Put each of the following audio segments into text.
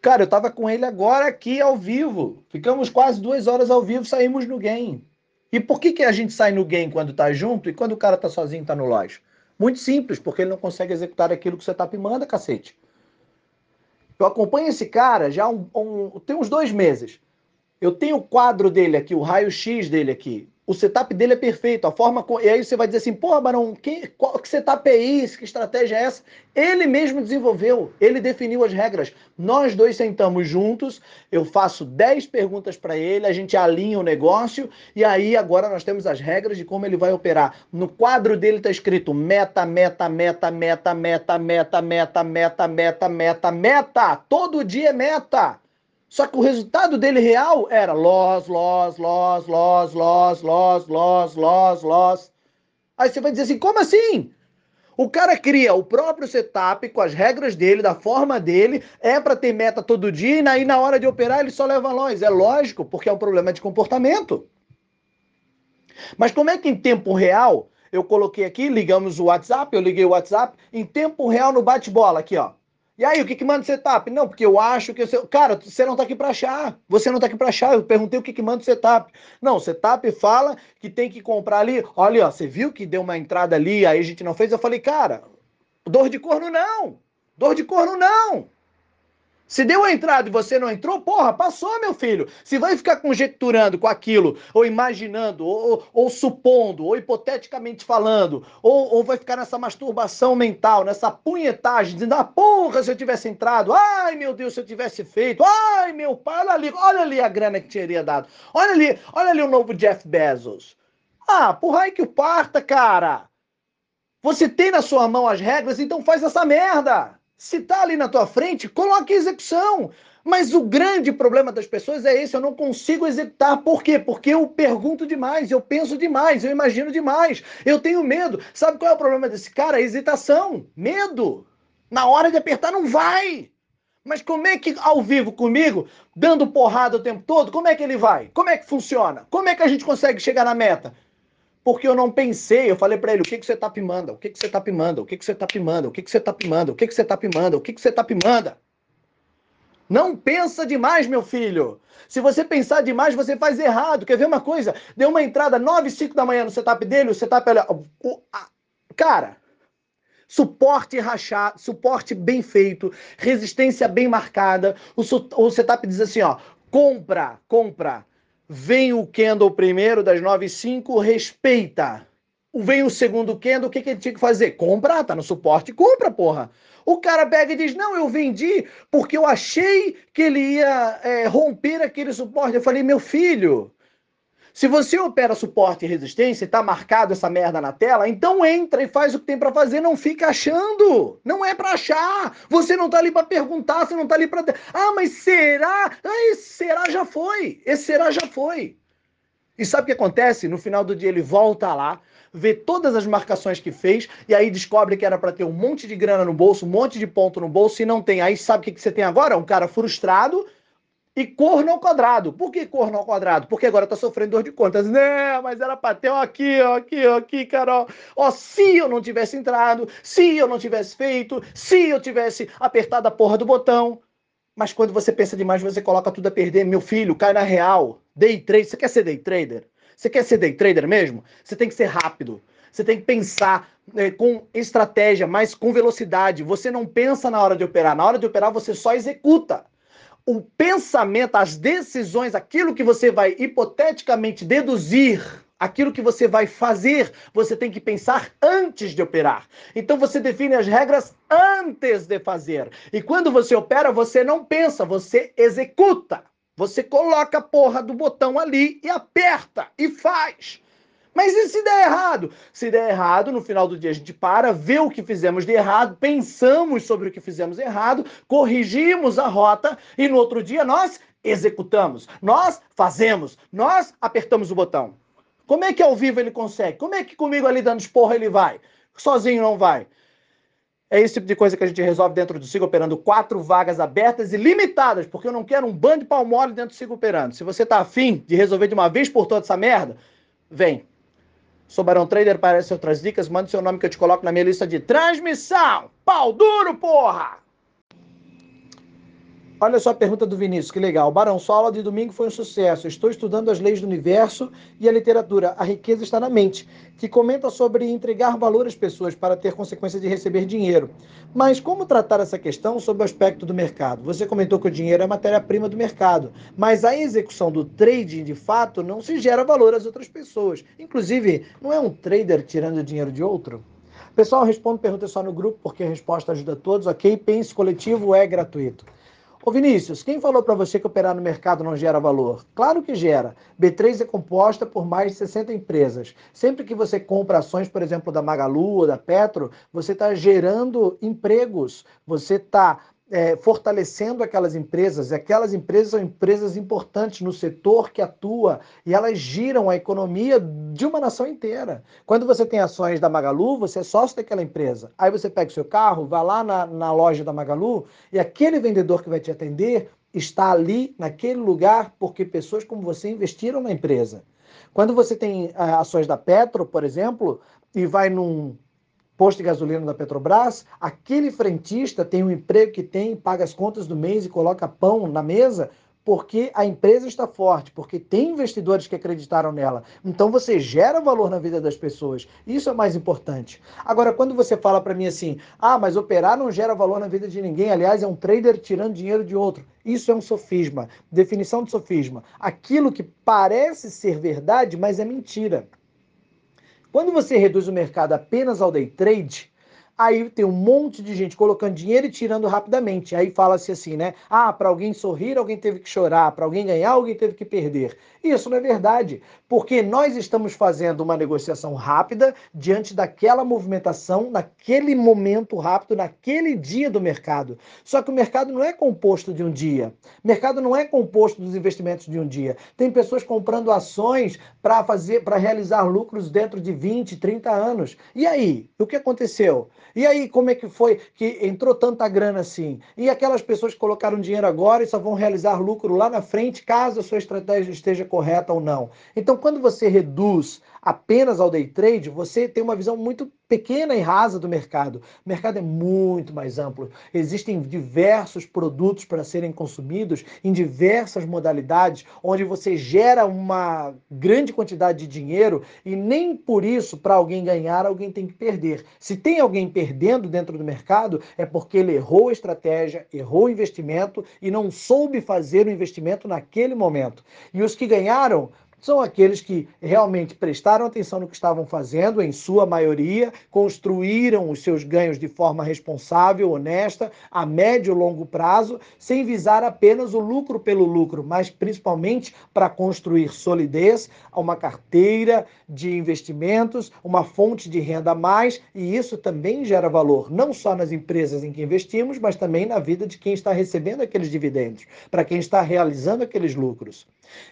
Cara, eu tava com ele agora aqui ao vivo. Ficamos quase duas horas ao vivo, saímos no game. E por que, que a gente sai no game quando tá junto e quando o cara tá sozinho, tá no loja? Muito simples, porque ele não consegue executar aquilo que o setup manda, cacete. Eu acompanho esse cara já um, um, tem uns dois meses. Eu tenho o quadro dele aqui, o raio-x dele aqui o setup dele é perfeito, a forma. E aí você vai dizer assim, porra, Barão, que, qual, que setup é isso? Que estratégia é essa? Ele mesmo desenvolveu, ele definiu as regras. Nós dois sentamos juntos, eu faço 10 perguntas para ele, a gente alinha o negócio, e aí agora nós temos as regras de como ele vai operar. No quadro dele está escrito meta, meta, meta, meta, meta, meta, meta, meta, meta, meta, meta. Todo dia é meta. Só que o resultado dele real era loss, loss, loss, loss, loss, loss, loss, loss, loss. Aí você vai dizer assim, como assim? O cara cria o próprio setup com as regras dele, da forma dele, é para ter meta todo dia e aí na hora de operar ele só leva loss. É lógico, porque é um problema de comportamento. Mas como é que em tempo real, eu coloquei aqui, ligamos o WhatsApp, eu liguei o WhatsApp, em tempo real no bate-bola aqui, ó. E aí, o que, que manda o setup? Não, porque eu acho que. Você... Cara, você não está aqui para achar. Você não está aqui para achar. Eu perguntei o que, que manda o setup. Não, o setup fala que tem que comprar ali. Olha, ó, você viu que deu uma entrada ali, aí a gente não fez. Eu falei, cara, dor de corno não. Dor de corno não. Se deu a entrada e você não entrou, porra, passou, meu filho. Se vai ficar conjecturando com aquilo, ou imaginando, ou, ou, ou supondo, ou hipoteticamente falando, ou, ou, vai ficar nessa masturbação mental, nessa punhetagem, dizendo, ah, porra, se eu tivesse entrado, ai, meu Deus, se eu tivesse feito, ai, meu pai, olha ali, olha ali a grana que teria dado, olha ali, olha ali o novo Jeff Bezos. Ah, porra, aí que o parta, cara. Você tem na sua mão as regras, então faz essa merda. Se está ali na tua frente, coloque execução. Mas o grande problema das pessoas é esse, eu não consigo executar. Por quê? Porque eu pergunto demais, eu penso demais, eu imagino demais, eu tenho medo. Sabe qual é o problema desse cara? A hesitação, medo. Na hora de apertar não vai. Mas como é que ao vivo comigo, dando porrada o tempo todo, como é que ele vai? Como é que funciona? Como é que a gente consegue chegar na meta? Porque eu não pensei. Eu falei para ele: o que, que você tá pimando? O que, que você tá pimando? O que, que você tá pimando? O que, que você tá pimando? O que, que você tá pimando? O que, que você tá pimando? Não pensa demais, meu filho. Se você pensar demais, você faz errado. Quer ver uma coisa? Deu uma entrada 9, 5 da manhã no setup dele, o setup, olha, o, a, cara, suporte rachado, suporte bem feito, resistência bem marcada. O, o setup diz assim, ó, compra, compra, Vem o candle primeiro das 9 e 5, respeita. Vem o segundo candle, o que, que ele tinha que fazer? Comprar, tá no suporte, compra, porra. O cara pega e diz: Não, eu vendi porque eu achei que ele ia é, romper aquele suporte. Eu falei: Meu filho, se você opera suporte e resistência e tá marcado essa merda na tela, então entra e faz o que tem para fazer, não fica achando. Não é para achar. Você não tá ali para perguntar, você não tá ali para Ah, mas será? Ah, esse será já foi. Esse será já foi. E sabe o que acontece? No final do dia ele volta lá, vê todas as marcações que fez e aí descobre que era para ter um monte de grana no bolso, um monte de ponto no bolso e não tem. Aí sabe o que você tem agora? Um cara frustrado e corno ao quadrado. Por que corno ao quadrado? Porque agora tá sofrendo dor de contas. Né, mas era pra ter aqui, ó, aqui, ó, aqui, Carol. Ó, se eu não tivesse entrado, se eu não tivesse feito, se eu tivesse apertado a porra do botão. Mas quando você pensa demais, você coloca tudo a perder. Meu filho, cai na real. Day trade. Você quer ser day trader? Você quer ser day trader mesmo? Você tem que ser rápido. Você tem que pensar é, com estratégia, mas com velocidade. Você não pensa na hora de operar. Na hora de operar, você só executa o pensamento, as decisões, aquilo que você vai hipoteticamente deduzir, aquilo que você vai fazer, você tem que pensar antes de operar. Então você define as regras antes de fazer. E quando você opera, você não pensa, você executa. Você coloca a porra do botão ali e aperta e faz. Mas e se der errado? Se der errado, no final do dia a gente para, vê o que fizemos de errado, pensamos sobre o que fizemos errado, corrigimos a rota e no outro dia nós executamos, nós fazemos, nós apertamos o botão. Como é que ao vivo ele consegue? Como é que comigo ali dando esporra ele vai? Sozinho não vai. É esse tipo de coisa que a gente resolve dentro do Siga Operando. Quatro vagas abertas e limitadas, porque eu não quero um bando de pau mole dentro do Siga Operando. Se você tá afim de resolver de uma vez por toda essa merda, vem. Sou Barão Trader, parece outras dicas. Mande seu nome que eu te coloco na minha lista de transmissão. Pau duro, porra! Olha só a pergunta do Vinícius, que legal. Barão, sua aula de domingo foi um sucesso. Estou estudando as leis do universo e a literatura. A riqueza está na mente, que comenta sobre entregar valor às pessoas para ter consequência de receber dinheiro. Mas como tratar essa questão sob o aspecto do mercado? Você comentou que o dinheiro é matéria-prima do mercado, mas a execução do trading, de fato, não se gera valor às outras pessoas. Inclusive, não é um trader tirando dinheiro de outro? Pessoal, respondo perguntas só no grupo, porque a resposta ajuda todos, ok? Pense coletivo é gratuito. Ô Vinícius, quem falou para você que operar no mercado não gera valor? Claro que gera. B3 é composta por mais de 60 empresas. Sempre que você compra ações, por exemplo, da Magalu ou da Petro, você está gerando empregos, você está é, fortalecendo aquelas empresas, e aquelas empresas são empresas importantes no setor que atua e elas giram a economia de uma nação inteira. Quando você tem ações da Magalu, você é sócio daquela empresa. Aí você pega o seu carro, vai lá na, na loja da Magalu e aquele vendedor que vai te atender está ali, naquele lugar, porque pessoas como você investiram na empresa. Quando você tem é, ações da Petro, por exemplo, e vai num posto de gasolina da Petrobras, aquele frentista tem o emprego que tem, paga as contas do mês e coloca pão na mesa, porque a empresa está forte, porque tem investidores que acreditaram nela. Então você gera valor na vida das pessoas. Isso é mais importante. Agora, quando você fala para mim assim, ah, mas operar não gera valor na vida de ninguém, aliás, é um trader tirando dinheiro de outro. Isso é um sofisma. Definição de sofisma. Aquilo que parece ser verdade, mas é mentira. Quando você reduz o mercado apenas ao day trade, Aí tem um monte de gente colocando dinheiro e tirando rapidamente. Aí fala-se assim, né? Ah, para alguém sorrir, alguém teve que chorar. Para alguém ganhar, alguém teve que perder. Isso não é verdade, porque nós estamos fazendo uma negociação rápida diante daquela movimentação, naquele momento rápido, naquele dia do mercado. Só que o mercado não é composto de um dia. O mercado não é composto dos investimentos de um dia. Tem pessoas comprando ações para fazer, para realizar lucros dentro de 20, 30 anos. E aí, o que aconteceu? E aí, como é que foi que entrou tanta grana assim? E aquelas pessoas que colocaram dinheiro agora e só vão realizar lucro lá na frente, caso a sua estratégia esteja correta ou não. Então, quando você reduz apenas ao day trade, você tem uma visão muito pequena e rasa do mercado. O mercado é muito mais amplo. Existem diversos produtos para serem consumidos em diversas modalidades, onde você gera uma grande quantidade de dinheiro e nem por isso, para alguém ganhar, alguém tem que perder. Se tem alguém perdendo dentro do mercado, é porque ele errou a estratégia, errou o investimento e não soube fazer o investimento naquele momento. E os que ganharam são aqueles que realmente prestaram atenção no que estavam fazendo, em sua maioria, construíram os seus ganhos de forma responsável, honesta, a médio e longo prazo, sem visar apenas o lucro pelo lucro, mas principalmente para construir solidez, uma carteira de investimentos, uma fonte de renda a mais, e isso também gera valor, não só nas empresas em que investimos, mas também na vida de quem está recebendo aqueles dividendos, para quem está realizando aqueles lucros.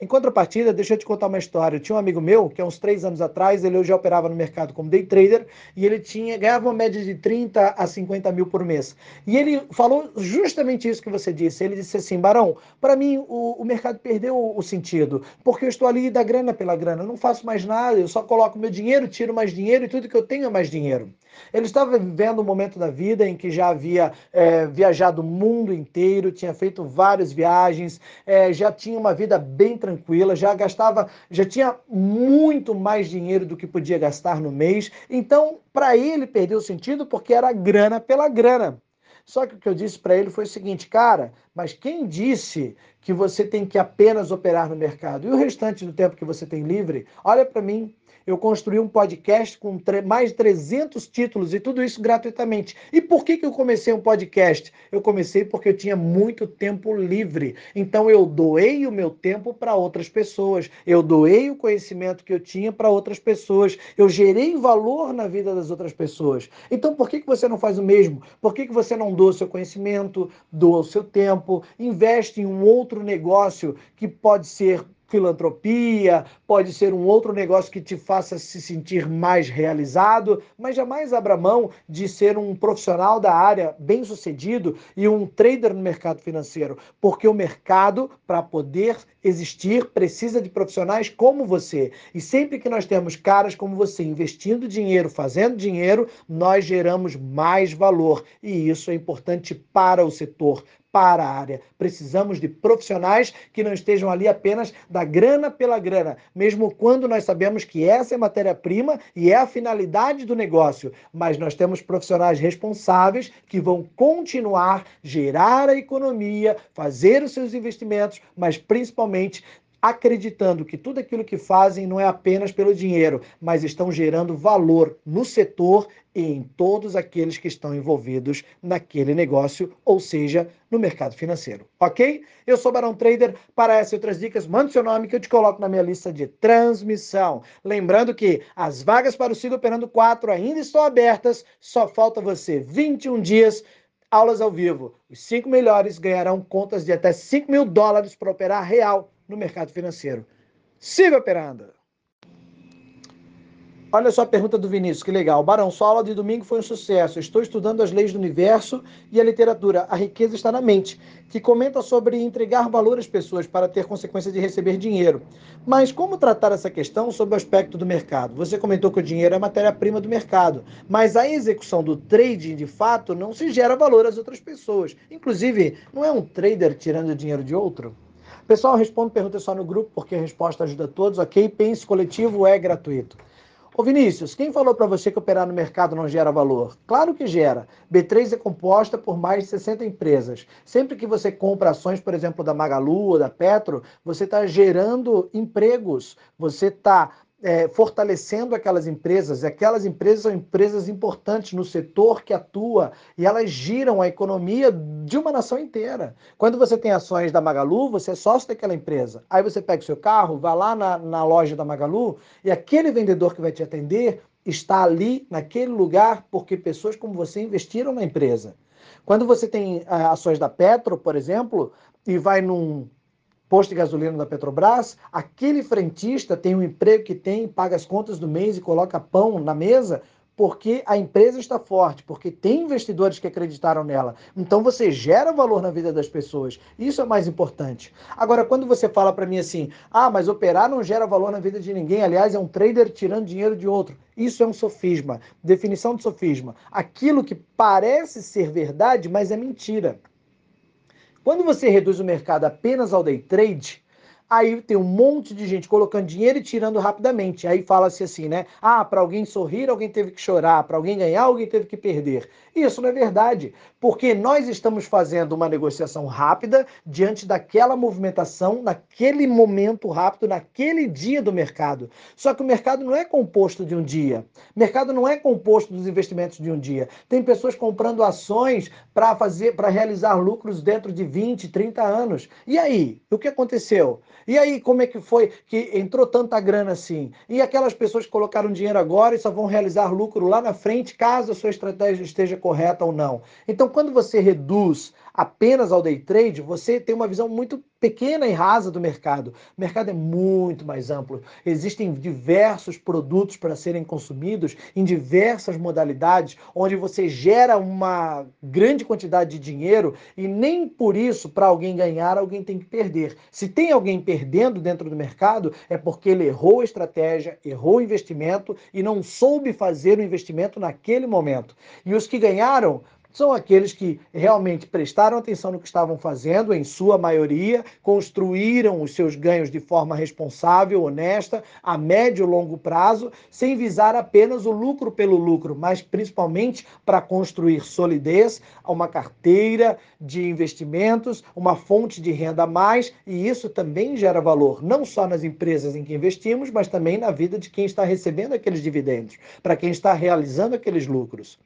Em contrapartida, deixa eu te contar uma história. Eu tinha um amigo meu que há uns três anos atrás, ele já operava no mercado como day trader e ele tinha ganhava uma média de 30 a 50 mil por mês. E ele falou justamente isso que você disse. Ele disse assim, Barão, para mim o, o mercado perdeu o, sentido, porque eu estou ali da grana pela grana, eu não faço mais nada, eu só coloco meu dinheiro, tiro mais dinheiro e tudo que eu tenho é mais dinheiro. Ele estava vivendo um momento da vida em que já havia é, viajado o mundo inteiro, tinha feito várias viagens, é, já tinha uma vida bem tranquila, já gastava, já tinha muito mais dinheiro do que podia gastar no mês. Então, para ele, perdeu sentido porque era grana pela grana. Só que o que eu disse para ele foi o seguinte, cara, mas quem disse que você tem que apenas operar no mercado? E o restante do tempo que você tem livre? Olha para mim, eu construí um podcast com mais de 300 títulos e tudo isso gratuitamente. E por que, que eu comecei um podcast? Eu comecei porque eu tinha muito tempo livre. Então eu doei o meu tempo para outras pessoas. Eu doei o conhecimento que eu tinha para outras pessoas. Eu gerei valor na vida das outras pessoas. Então por que, que você não faz o mesmo? Por que, que você não doa o seu conhecimento, doa o seu tempo, investe em um outro negócio que pode ser filantropia, pode ser um outro negócio que te faça se sentir mais realizado, mas jamais abra mão de ser um profissional da área bem sucedido e um trader no mercado financeiro, porque o mercado, para poder existir, precisa de profissionais como você. E sempre que nós temos caras como você investindo dinheiro, fazendo dinheiro, nós geramos mais valor. E isso é importante para o setor, para a área. Precisamos de profissionais que não estejam ali apenas da grana pela grana, mesmo quando nós sabemos que essa é matéria-prima e é a finalidade do negócio. Mas nós temos profissionais responsáveis que vão continuar gerar a economia, fazer os seus investimentos, mas principalmente acreditando que tudo aquilo que fazem não é apenas pelo dinheiro, mas estão gerando valor no setor e em todos aqueles que estão envolvidos naquele negócio, ou seja, no mercado financeiro. Ok? Eu sou Barão Trader. Para essas e outras dicas, mande seu nome que eu te coloco na minha lista de transmissão. Lembrando que as vagas para o Siga Operando 4 ainda estão abertas, só falta você 21 dias aulas ao vivo. Os cinco melhores ganharão contas de até 5 mil dólares para operar real no mercado financeiro. Siga operando! Olha só a pergunta do Vinícius, que legal. Barão, sua aula de domingo foi um sucesso. Estou estudando as leis do universo e a literatura. A riqueza está na mente, que comenta sobre entregar valor às pessoas para ter consequência de receber dinheiro. Mas como tratar essa questão sob o aspecto do mercado? Você comentou que o dinheiro é matéria-prima do mercado, mas a execução do trading, de fato, não se gera valor às outras pessoas. Inclusive, não é um trader tirando dinheiro de outro? Pessoal, respondo perguntas só no grupo, porque a resposta ajuda todos, ok? Pense coletivo é gratuito. Ô Vinícius, quem falou para você que operar no mercado não gera valor? Claro que gera. B3 é composta por mais de 60 empresas. Sempre que você compra ações, por exemplo, da Magalu ou da Petro, você está gerando empregos, você está é, fortalecendo aquelas empresas, e aquelas empresas são empresas importantes no setor que atua e elas giram a economia de uma nação inteira. Quando você tem ações da Magalu, você é sócio daquela empresa. Aí você pega o seu carro, vai lá na, na loja da Magalu e aquele vendedor que vai te atender está ali, naquele lugar, porque pessoas como você investiram na empresa. Quando você tem é, ações da Petro, por exemplo, e vai num posto de gasolina da Petrobras, aquele frentista tem o emprego que tem, paga as contas do mês e coloca pão na mesa, porque a empresa está forte, porque tem investidores que acreditaram nela. Então você gera valor na vida das pessoas. Isso é mais importante. Agora, quando você fala para mim assim, ah, mas operar não gera valor na vida de ninguém, aliás, é um trader tirando dinheiro de outro. Isso é um sofisma. Definição de sofisma. Aquilo que parece ser verdade, mas é mentira. Quando você reduz o mercado apenas ao day trade, Aí tem um monte de gente colocando dinheiro e tirando rapidamente. Aí fala-se assim, né? Ah, para alguém sorrir, alguém teve que chorar. Para alguém ganhar, alguém teve que perder. Isso não é verdade, porque nós estamos fazendo uma negociação rápida diante daquela movimentação, naquele momento rápido, naquele dia do mercado. Só que o mercado não é composto de um dia. O mercado não é composto dos investimentos de um dia. Tem pessoas comprando ações para fazer, para realizar lucros dentro de 20, 30 anos. E aí, o que aconteceu? E aí, como é que foi que entrou tanta grana assim? E aquelas pessoas que colocaram dinheiro agora e só vão realizar lucro lá na frente, caso a sua estratégia esteja correta ou não. Então, quando você reduz apenas ao day trade, você tem uma visão muito pequena e rasa do mercado. O mercado é muito mais amplo. Existem diversos produtos para serem consumidos em diversas modalidades, onde você gera uma grande quantidade de dinheiro e nem por isso, para alguém ganhar, alguém tem que perder. Se tem alguém perdendo dentro do mercado, é porque ele errou a estratégia, errou o investimento e não soube fazer o investimento naquele momento. E os que ganharam são aqueles que realmente prestaram atenção no que estavam fazendo, em sua maioria, construíram os seus ganhos de forma responsável, honesta, a médio e longo prazo, sem visar apenas o lucro pelo lucro, mas principalmente para construir solidez, uma carteira de investimentos, uma fonte de renda a mais, e isso também gera valor, não só nas empresas em que investimos, mas também na vida de quem está recebendo aqueles dividendos, para quem está realizando aqueles lucros.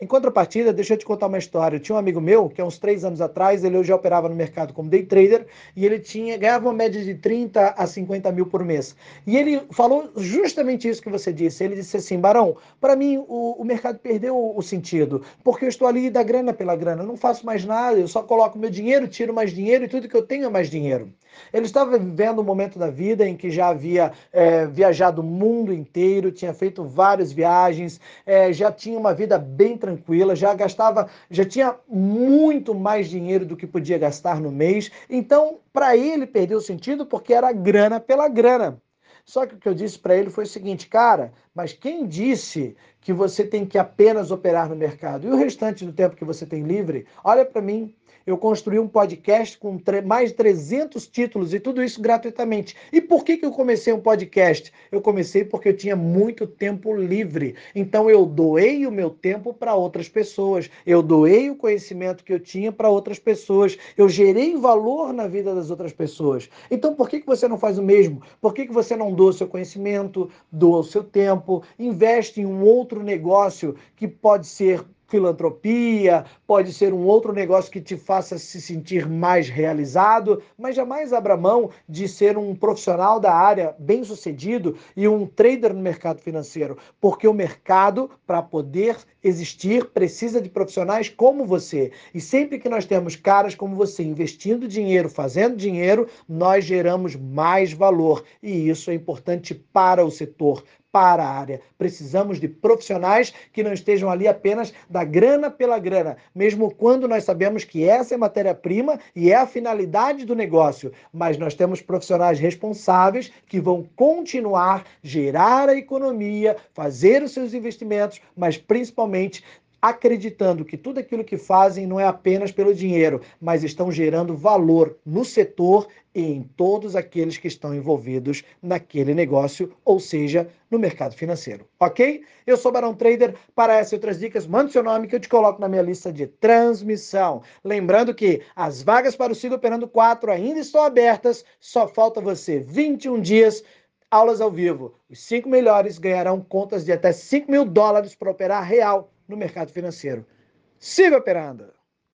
Em contrapartida, deixa eu te contar uma história. Eu tinha um amigo meu que há uns três anos atrás, ele já operava no mercado como day trader e ele tinha ganhava uma média de 30 a 50 mil por mês. E ele falou justamente isso que você disse. Ele disse assim, Barão, para mim o, o mercado perdeu o, sentido, porque eu estou ali da grana pela grana, eu não faço mais nada, eu só coloco meu dinheiro, tiro mais dinheiro e tudo que eu tenho é mais dinheiro. Ele estava vivendo um momento da vida em que já havia é, viajado o mundo inteiro, tinha feito várias viagens, é, já tinha uma vida bem tranquila, já gastava, já tinha muito mais dinheiro do que podia gastar no mês. Então, para ele, perdeu sentido porque era grana pela grana. Só que o que eu disse para ele foi o seguinte, cara, mas quem disse que você tem que apenas operar no mercado? E o restante do tempo que você tem livre? Olha para mim, eu construí um podcast com mais de 300 títulos e tudo isso gratuitamente. E por que, que eu comecei um podcast? Eu comecei porque eu tinha muito tempo livre. Então eu doei o meu tempo para outras pessoas. Eu doei o conhecimento que eu tinha para outras pessoas. Eu gerei valor na vida das outras pessoas. Então por que, que você não faz o mesmo? Por que, que você não doa o seu conhecimento, doa o seu tempo, investe em um outro negócio que pode ser filantropia, pode ser um outro negócio que te faça se sentir mais realizado, mas jamais abra mão de ser um profissional da área bem sucedido e um trader no mercado financeiro, porque o mercado, para poder existir, precisa de profissionais como você. E sempre que nós temos caras como você investindo dinheiro, fazendo dinheiro, nós geramos mais valor. E isso é importante para o setor, para a área. Precisamos de profissionais que não estejam ali apenas da grana pela grana, mesmo quando nós sabemos que essa é matéria-prima e é a finalidade do negócio. Mas nós temos profissionais responsáveis que vão continuar gerar a economia, fazer os seus investimentos, mas principalmente acreditando que tudo aquilo que fazem não é apenas pelo dinheiro, mas estão gerando valor no setor e em todos aqueles que estão envolvidos naquele negócio, ou seja, no mercado financeiro. Ok? Eu sou Barão Trader. Para essas e outras dicas, manda seu nome que eu te coloco na minha lista de transmissão. Lembrando que as vagas para o Siga Operando 4 ainda estão abertas, só falta você 21 dias aulas ao vivo. Os cinco melhores ganharão contas de até 5 mil dólares para operar real no mercado financeiro. Siga operando!